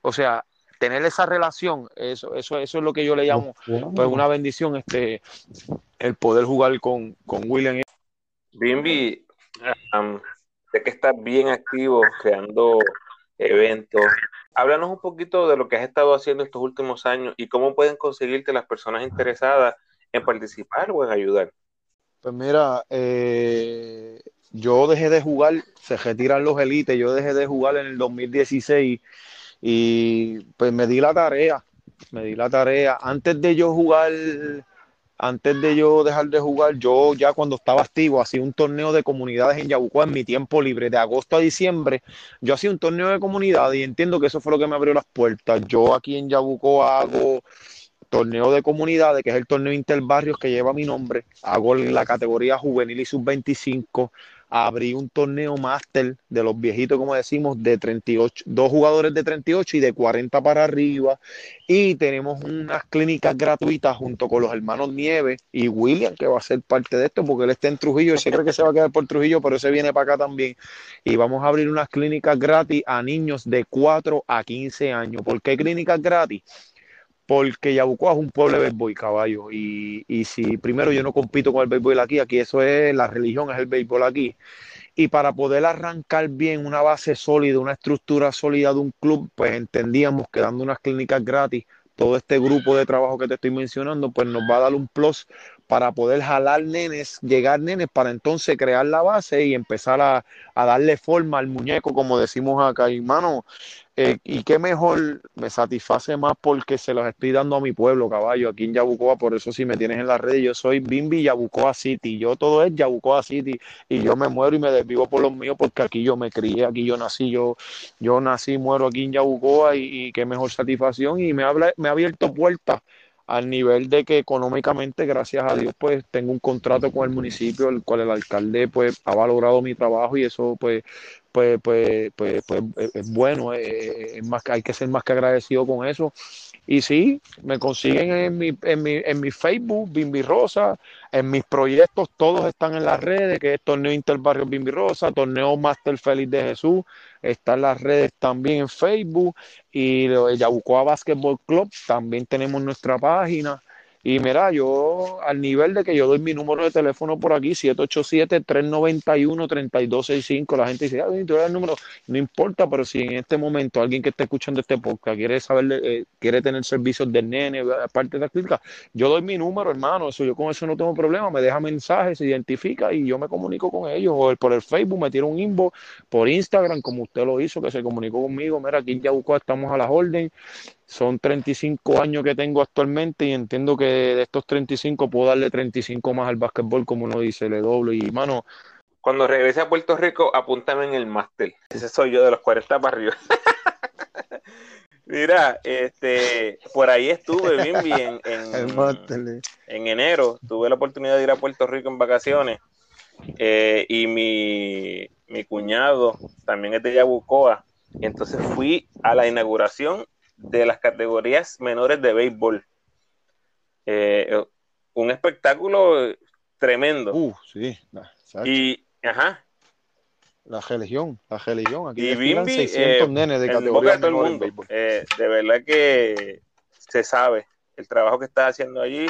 o sea, tener esa relación, eso, eso, eso es lo que yo le llamo pues una bendición, este, el poder jugar con, con William. Bimbi, sé que estás bien activo creando eventos. Háblanos un poquito de lo que has estado haciendo estos últimos años y cómo pueden conseguirte las personas interesadas en participar o en ayudar. Pues mira, eh, yo dejé de jugar, se retiran los élites, yo dejé de jugar en el 2016 y pues me di la tarea, me di la tarea. Antes de yo jugar, antes de yo dejar de jugar, yo ya cuando estaba activo hacía un torneo de comunidades en Yabucoa en mi tiempo libre, de agosto a diciembre. Yo hacía un torneo de comunidades y entiendo que eso fue lo que me abrió las puertas. Yo aquí en Yabucoa hago torneo de comunidades, que es el torneo interbarrios que lleva mi nombre. Hago la categoría juvenil y sub-25 abrí un torneo máster de los viejitos, como decimos, de 38, dos jugadores de 38 y de 40 para arriba. Y tenemos unas clínicas gratuitas junto con los hermanos Nieves y William, que va a ser parte de esto, porque él está en Trujillo, y se cree que se va a quedar por Trujillo, pero ese viene para acá también. Y vamos a abrir unas clínicas gratis a niños de 4 a 15 años. ¿Por qué clínicas gratis? Porque Yabucoa es un pueblo de béisbol, caballo. Y, y si primero yo no compito con el béisbol aquí, aquí eso es, la religión es el béisbol aquí. Y para poder arrancar bien una base sólida, una estructura sólida de un club, pues entendíamos que dando unas clínicas gratis, todo este grupo de trabajo que te estoy mencionando, pues nos va a dar un plus para poder jalar nenes, llegar nenes, para entonces crear la base y empezar a, a darle forma al muñeco, como decimos acá. Y mano, eh, y qué mejor, me satisface más porque se los estoy dando a mi pueblo, caballo, aquí en Yabucoa, por eso si me tienes en las redes, yo soy Bimbi Yabucoa City, yo todo es Yabucoa City y yo me muero y me desvivo por los míos porque aquí yo me crié, aquí yo nací, yo, yo nací, muero aquí en Yabucoa y, qué mejor satisfacción y me, habla, me ha abierto puertas al nivel de que económicamente, gracias a Dios, pues tengo un contrato con el municipio, el cual el alcalde pues ha valorado mi trabajo y eso pues pues, pues, pues, pues es bueno, es, más, hay que ser más que agradecido con eso. Y sí, me consiguen en mi, en mi, en mi Facebook, Bimbi Rosa, en mis proyectos, todos están en las redes, que es Torneo Interbarrio Bimbi Rosa, Torneo Master Feliz de Jesús, están las redes también en Facebook, y Yabucoa Basketball Club, también tenemos nuestra página, y mira, yo al nivel de que yo doy mi número de teléfono por aquí, 787-391-3265, la gente dice, ah, tú eres el número, no importa, pero si en este momento alguien que está escuchando este podcast quiere saber, eh, quiere tener servicios del nene, aparte de la clínica, yo doy mi número, hermano, eso yo con eso no tengo problema, me deja mensajes, se identifica y yo me comunico con ellos, o por el Facebook me un inbox, por Instagram, como usted lo hizo, que se comunicó conmigo, mira, aquí ya buscó, estamos a las órdenes, son 35 años que tengo actualmente y entiendo que de estos 35 puedo darle 35 más al básquetbol, como uno dice, le doble. Y, mano, cuando regrese a Puerto Rico, apúntame en el máster. Ese soy yo de los 40 para arriba. Mira, este, por ahí estuve, Bimbi, en, en, enero. Tuve la oportunidad de ir a Puerto Rico en vacaciones. Eh, y mi, mi, cuñado también es de Yabucoa. Y entonces fui a la inauguración de las categorías menores de béisbol. Eh, un espectáculo tremendo. Uh, sí. Y, ajá, la religión, la religión. Aquí y Bimbi, 600 eh, nenes de categoría todo el mundo. Eh, de verdad que se sabe el trabajo que estás haciendo allí,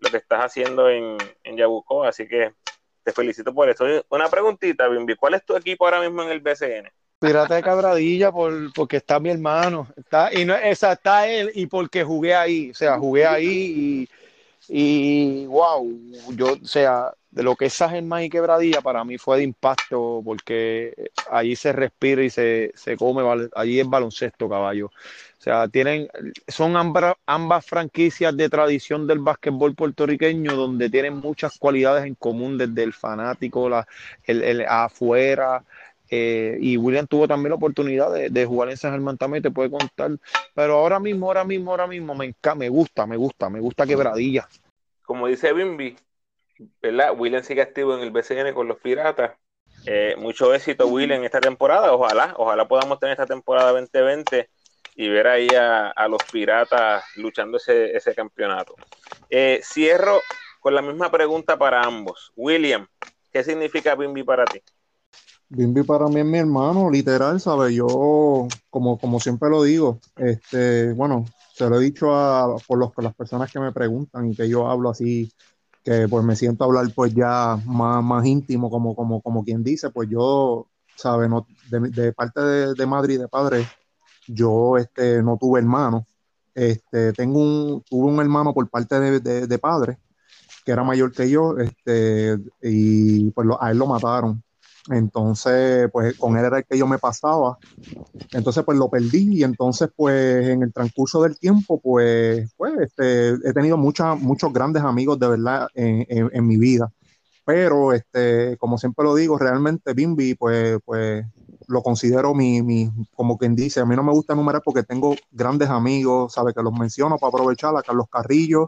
lo que estás haciendo en, en Yabucoa, así que te felicito por eso. Una preguntita, Bimbi, ¿cuál es tu equipo ahora mismo en el BCN? Pirata de Cabradilla por, porque está mi hermano, está, y no, esa, está él y porque jugué ahí, o sea, jugué ahí y, wow, yo, o sea, de lo que es San Germán y Quebradilla, para mí fue de impacto porque allí se respira y se, come, allí es baloncesto, caballo. O sea, tienen, son ambas, ambas franquicias de tradición del básquetbol puertorriqueño donde tienen muchas cualidades en común, desde el fanático, la, el, afuera, eh, y William tuvo también la oportunidad de, jugar en San Germán también, te puede contar. Pero ahora mismo, ahora mismo, ahora mismo me, me gusta, me gusta, me gusta quebradilla. Como dice Bimbi, ¿verdad? William sigue activo en el BCN con los Piratas. Eh, mucho éxito, William, esta temporada. Ojalá, ojalá podamos tener esta temporada 2020 y ver ahí a, los Piratas luchando ese, ese campeonato. Eh, cierro con la misma pregunta para ambos. William, ¿qué significa Bimbi para ti? Bimbi para mí es mi hermano, literal, ¿sabes? Yo, como, como siempre lo digo, este, bueno, se lo he dicho a por los, las personas que me preguntan y que yo hablo así que pues me siento hablar pues ya más, más íntimo, como, como, como quien dice, pues yo, ¿sabes? No, de, parte de, madre y de padre, yo este, no tuve hermano. Este, tengo un, tuve un hermano por parte de, de, padre, que era mayor que yo, este, y pues a él lo mataron. Entonces, pues con él era el que yo me pasaba. Entonces, pues lo perdí y entonces, pues en el transcurso del tiempo, pues, pues este, he tenido muchos grandes amigos de verdad en, mi vida. Pero, este, como siempre lo digo, realmente Bimbi, pues, pues lo considero mi, mi, como quien dice, a mí no me gusta enumerar porque tengo grandes amigos, sabe que los menciono para aprovechar, Carlos Carrillo,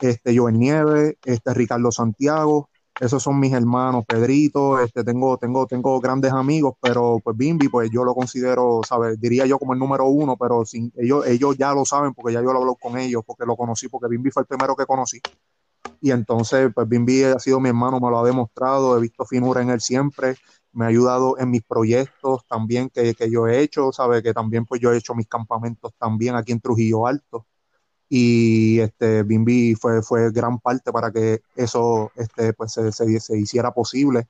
este, Joven Nieves, este, Ricardo Santiago, esos son mis hermanos, Pedrito, este, tengo, tengo, tengo grandes amigos, pero pues Bimbi, pues yo lo considero, ¿sabes? Diría yo como el número uno, pero sin, ellos, ellos ya lo saben porque ya yo lo hablo con ellos, porque lo conocí, porque Bimbi fue el primero que conocí. Y entonces, pues Bimbi ha sido mi hermano, me lo ha demostrado, he visto finura en él siempre, me ha ayudado en mis proyectos también que, que yo he hecho, ¿sabes? Que también pues yo he hecho mis campamentos también aquí en Trujillo Alto y este Bimbi fue, fue gran parte para que eso este, pues se, se, hiciera posible.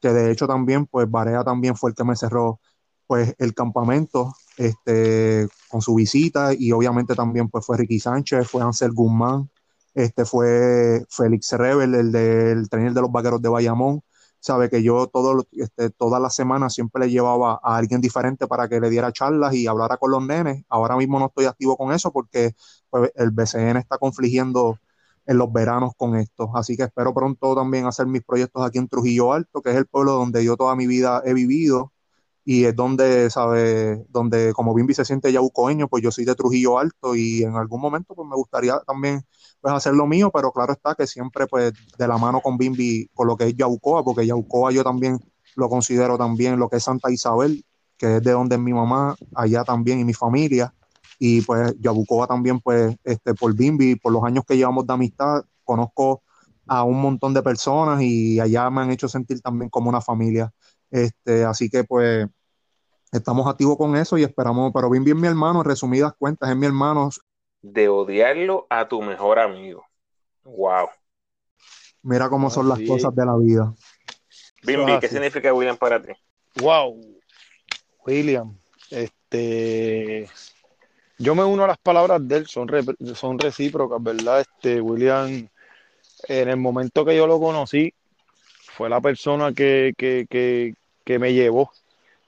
Que de hecho también pues Barea también fue el que me cerró pues el campamento este con su visita y obviamente también pues fue Ricky Sánchez fue Ansel Guzmán este fue Félix Rebel el del trainer de los vaqueros de Bayamón sabe que yo todo, este, todas las semanas siempre le llevaba a alguien diferente para que le diera charlas y hablara con los nenes. Ahora mismo no estoy activo con eso porque pues, el BCN está confligiendo en los veranos con esto. Así que espero pronto también hacer mis proyectos aquí en Trujillo Alto, que es el pueblo donde yo toda mi vida he vivido y es donde, ¿sabe? Donde como Bimbi se siente yaucoeño, pues yo soy de Trujillo Alto y en algún momento pues me gustaría también pues hacer lo mío, pero claro está que siempre pues de la mano con Bimbi, con lo que es Yaucoa, porque Yaucoa yo también lo considero también lo que es Santa Isabel, que es de donde es mi mamá, allá también y mi familia, y pues Yabucoa también pues este por Bimbi, por los años que llevamos de amistad, conozco a un montón de personas y allá me han hecho sentir también como una familia. Este, así que pues estamos activos con eso y esperamos, pero bien, bien mi hermano, en resumidas cuentas, es mi hermano. De odiarlo a tu mejor amigo. Wow. Mira cómo son las cosas de la vida. Bimbi, ¿qué significa William para ti? Wow. William, este yo me uno a las palabras de él, son, son recíprocas, ¿verdad? Este William, en el momento que yo lo conocí, fue la persona que, que, que, que me llevó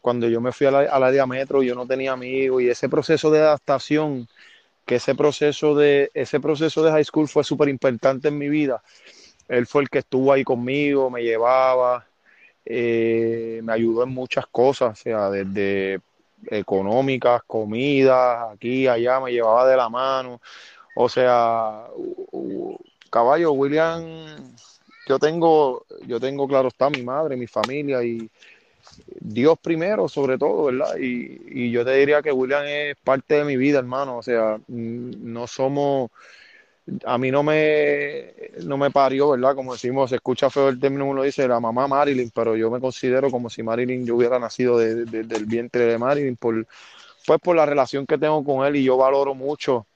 cuando yo me fui a la, a la metro, yo no tenía amigos y ese proceso de adaptación, que ese proceso de, ese proceso de high school fue súper importante en mi vida. Él fue el que estuvo ahí conmigo, me llevaba, eh, me ayudó en muchas cosas, o sea, desde económicas, comidas, aquí, allá, me llevaba de la mano. O sea, caballo, William, yo tengo, yo tengo, claro está, mi madre, mi familia y Dios primero, sobre todo, ¿verdad? Y, y yo te diría que William es parte de mi vida, hermano. O sea, no somos a mí no me, no me parió, ¿verdad? Como decimos, se escucha feo el término, uno dice la mamá Marilyn, pero yo me considero como si Marilyn yo hubiera nacido de, del vientre de Marilyn, por, pues por la relación que tengo con él y yo valoro mucho,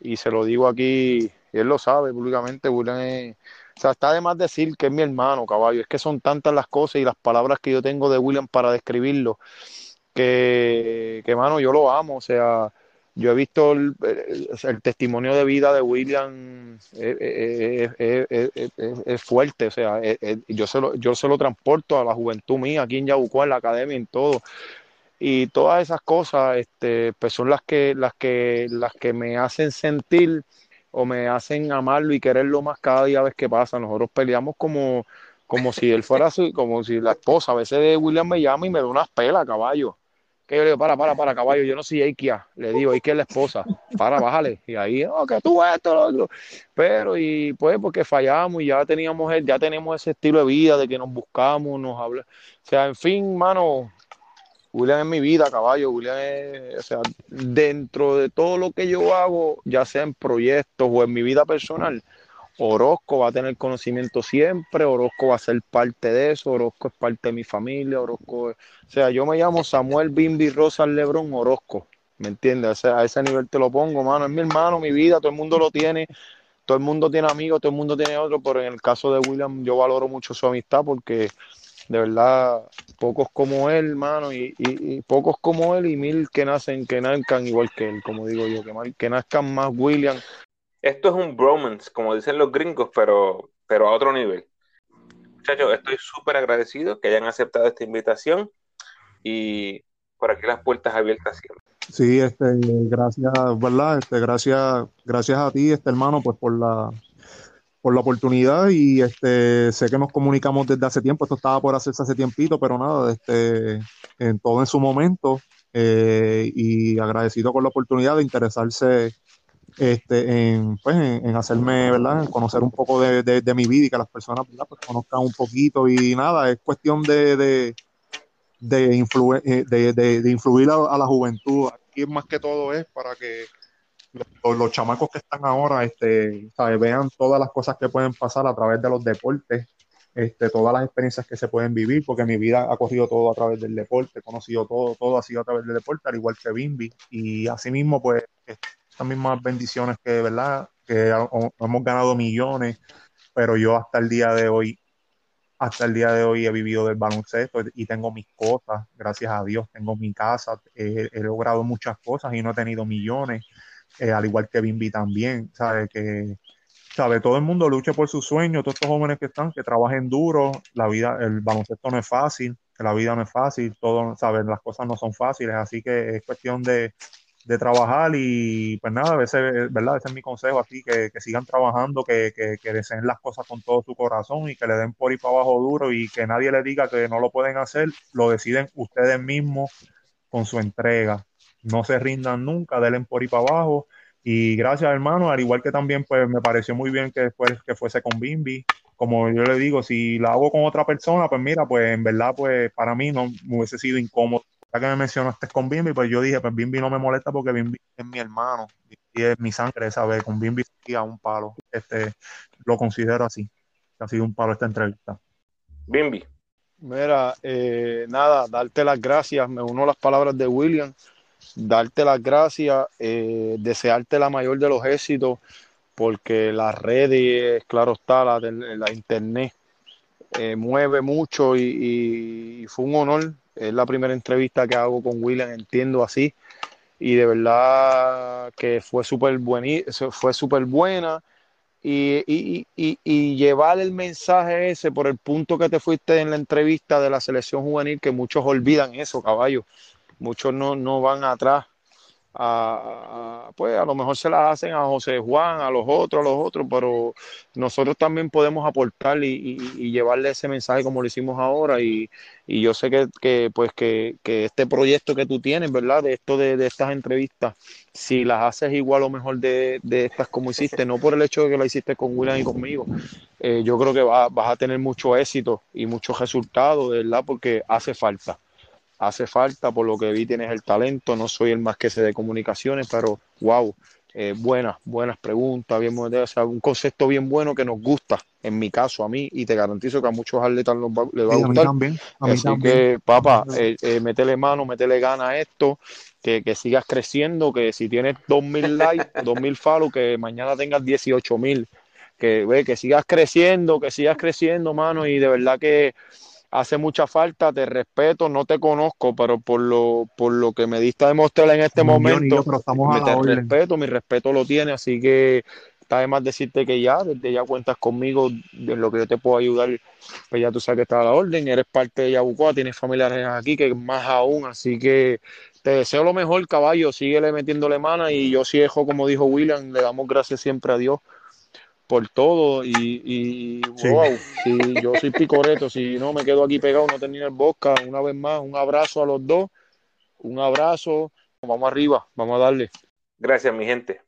y se lo digo aquí, él lo sabe públicamente, William es, o sea, está de más decir que es mi hermano, caballo, es que son tantas las cosas y las palabras que yo tengo de William para describirlo, que, que mano, yo lo amo, o sea yo he visto el, testimonio de vida de William es, fuerte, o sea, yo, se lo, yo se lo transporto a la juventud mía aquí en Yabucoa, en la academia, en todo. Y todas esas cosas este, pues son las que, las, que, las que me hacen sentir o me hacen amarlo y quererlo más cada día vez que pasa. Nosotros peleamos como, como si él fuera su, como si la esposa, a veces de William me llama y me da unas pelas, caballo que yo le digo, para, para, para, caballo, yo no soy Ikia. Le digo, Ikia es la esposa, para, bájale. Y ahí, oh, que tú esto, lo otro. Pero, y pues, porque fallamos y ya teníamos, ya tenemos ese estilo de vida de que nos buscamos, nos habla. O sea, en fin, mano, William es mi vida, caballo. William es, o sea, dentro de todo lo que yo hago, ya sea en proyectos o en mi vida personal, Orozco va a tener conocimiento siempre, Orozco va a ser parte de eso, Orozco es parte de mi familia, Orozco, o sea, yo me llamo Samuel Bimbi Rosa Lebrón Orozco, ¿me entiendes? a ese nivel te lo pongo, mano, es mi hermano, mi vida, todo el mundo lo tiene, todo el mundo tiene amigos, todo el mundo tiene otro, pero en el caso de William yo valoro mucho su amistad porque de verdad, pocos como él, hermano, y, y, pocos como él y mil que nacen, que nazcan igual que él, como digo yo, que, que nazcan más William esto es un bromance, como dicen los gringos, pero, pero a otro nivel. Muchachos, estoy súper agradecido que hayan aceptado esta invitación y por aquí las puertas abiertas siempre. Sí, este, gracias, ¿verdad? Este, gracias, gracias a ti, este hermano, pues por la, por la oportunidad y este, sé que nos comunicamos desde hace tiempo, esto estaba por hacerse hace tiempito, pero nada, este, en todo en su momento eh, y agradecido con la oportunidad de interesarse este, en, pues, en, hacerme, ¿verdad? En conocer un poco de, de, mi vida y que las personas, Pues conozcan un poquito y nada, es cuestión de, de, de, eh, de, influir a, la juventud. Aquí más que todo es para que los, chamacos que están ahora este, vean todas las cosas que pueden pasar a través de los deportes, este, todas las experiencias que se pueden vivir, porque mi vida ha corrido todo a través del deporte, he conocido todo, todo ha sido a través del deporte, al igual que Bimbi, y asimismo, pues, mismas bendiciones que, ¿verdad? Que hemos ganado millones, pero yo hasta el día de hoy, hasta el día de hoy he vivido del baloncesto y tengo mis cosas, gracias a Dios, tengo mi casa, he, logrado muchas cosas y no he tenido millones, eh, al igual que Bimbi también, ¿sabe? Que, ¿sabe? Todo el mundo lucha por sus sueños, todos estos jóvenes que están, que trabajen duro, la vida, el baloncesto no es fácil, la vida no es fácil, todo, ¿sabes? Las cosas no son fáciles, así que es cuestión de, de trabajar y pues nada, a veces, ¿verdad? Ese es mi consejo así, que, que sigan trabajando, que, que, deseen las cosas con todo su corazón y que le den por ir para abajo duro y que nadie le diga que no lo pueden hacer, lo deciden ustedes mismos con su entrega. No se rindan nunca, denle por ir para abajo. Y gracias, hermano, al igual que también pues me pareció muy bien que después que fuese con Bimbi. Como yo le digo, si la hago con otra persona, pues mira, pues en verdad, pues para mí no me hubiese sido incómodo ya que me mencionaste con Bimbi, pues yo dije, pues Bimbi no me molesta porque Bimbi es mi hermano y es mi sangre, ¿sabes? Con Bimbi a un palo. Este, lo considero así. Ha sido un palo esta entrevista. Bimbi. Mira, eh, nada, darte las gracias. Me uno a las palabras de William. Darte las gracias, eh, desearte la mayor de los éxitos, porque las redes, claro está, la, internet, eh, mueve mucho y, fue un honor es la primera entrevista que hago con William, entiendo así. Y de verdad que fue súper fue súper buena. Y, y, llevar el mensaje ese por el punto que te fuiste en la entrevista de la selección juvenil, que muchos olvidan eso, caballo. Muchos no, no van atrás a, pues a lo mejor se las hacen a José Juan, a los otros, a los otros, pero nosotros también podemos aportar y, llevarle ese mensaje como lo hicimos ahora y, yo sé que, pues que, este proyecto que tú tienes, ¿verdad? De esto de, estas entrevistas, si las haces igual o mejor de, estas como hiciste, no por el hecho de que la hiciste con William y conmigo, eh, yo creo que vas a tener mucho éxito y muchos resultados, ¿verdad? Porque hace falta hace falta, por lo que vi tienes el talento, no soy el más que sé de comunicaciones, pero wow, eh, buenas, buenas preguntas, bien, un concepto bien bueno que nos gusta, en mi caso a mí, y te garantizo que a muchos atletas les va, a gustar. Así que, papá, eh, eh, métele mano, métele gana a esto, que, que, sigas creciendo, que si tienes 2.000 likes, 2.000 follow, que mañana tengas 18.000, que, ve, que sigas creciendo, que sigas creciendo, mano, y de verdad que hace mucha falta, te respeto, no te conozco, pero por lo, por lo que me diste a demostrar en este momento, me te respeto, mi respeto lo tiene, así que está además decirte que ya, desde ya cuentas conmigo, de lo que yo te puedo ayudar, pues ya tú sabes que está a la orden, eres parte de Yabucoa, tienes familiares aquí, que más aún, así que te deseo lo mejor, caballo, síguele metiéndole mano y yo sí dejo, como dijo William, le damos gracias siempre a Dios por todo y, wow, si yo soy picoreto, si no me quedo aquí pegado, no tenía el bosca, una vez más, un abrazo a los dos, un abrazo, vamos arriba, vamos a darle. Gracias, mi gente.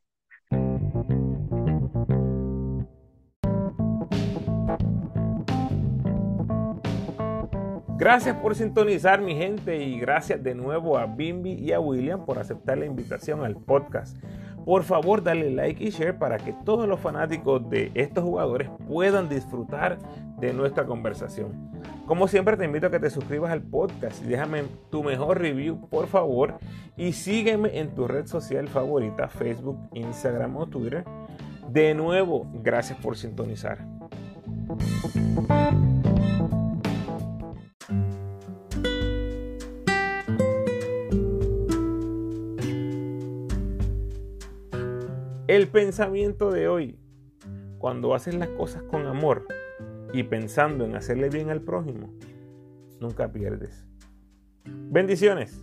Gracias por sintonizar mi gente y gracias de nuevo a Bimbi y a William por aceptar la invitación al podcast. Por favor, dale like y share para que todos los fanáticos de estos jugadores puedan disfrutar de nuestra conversación. Como siempre, te invito a que te suscribas al podcast y déjame tu mejor review, por favor. Y sígueme en tu red social favorita, Facebook, Instagram o Twitter. De nuevo, gracias por sintonizar. El pensamiento de hoy, cuando haces las cosas con amor y pensando en hacerle bien al prójimo, nunca pierdes. Bendiciones.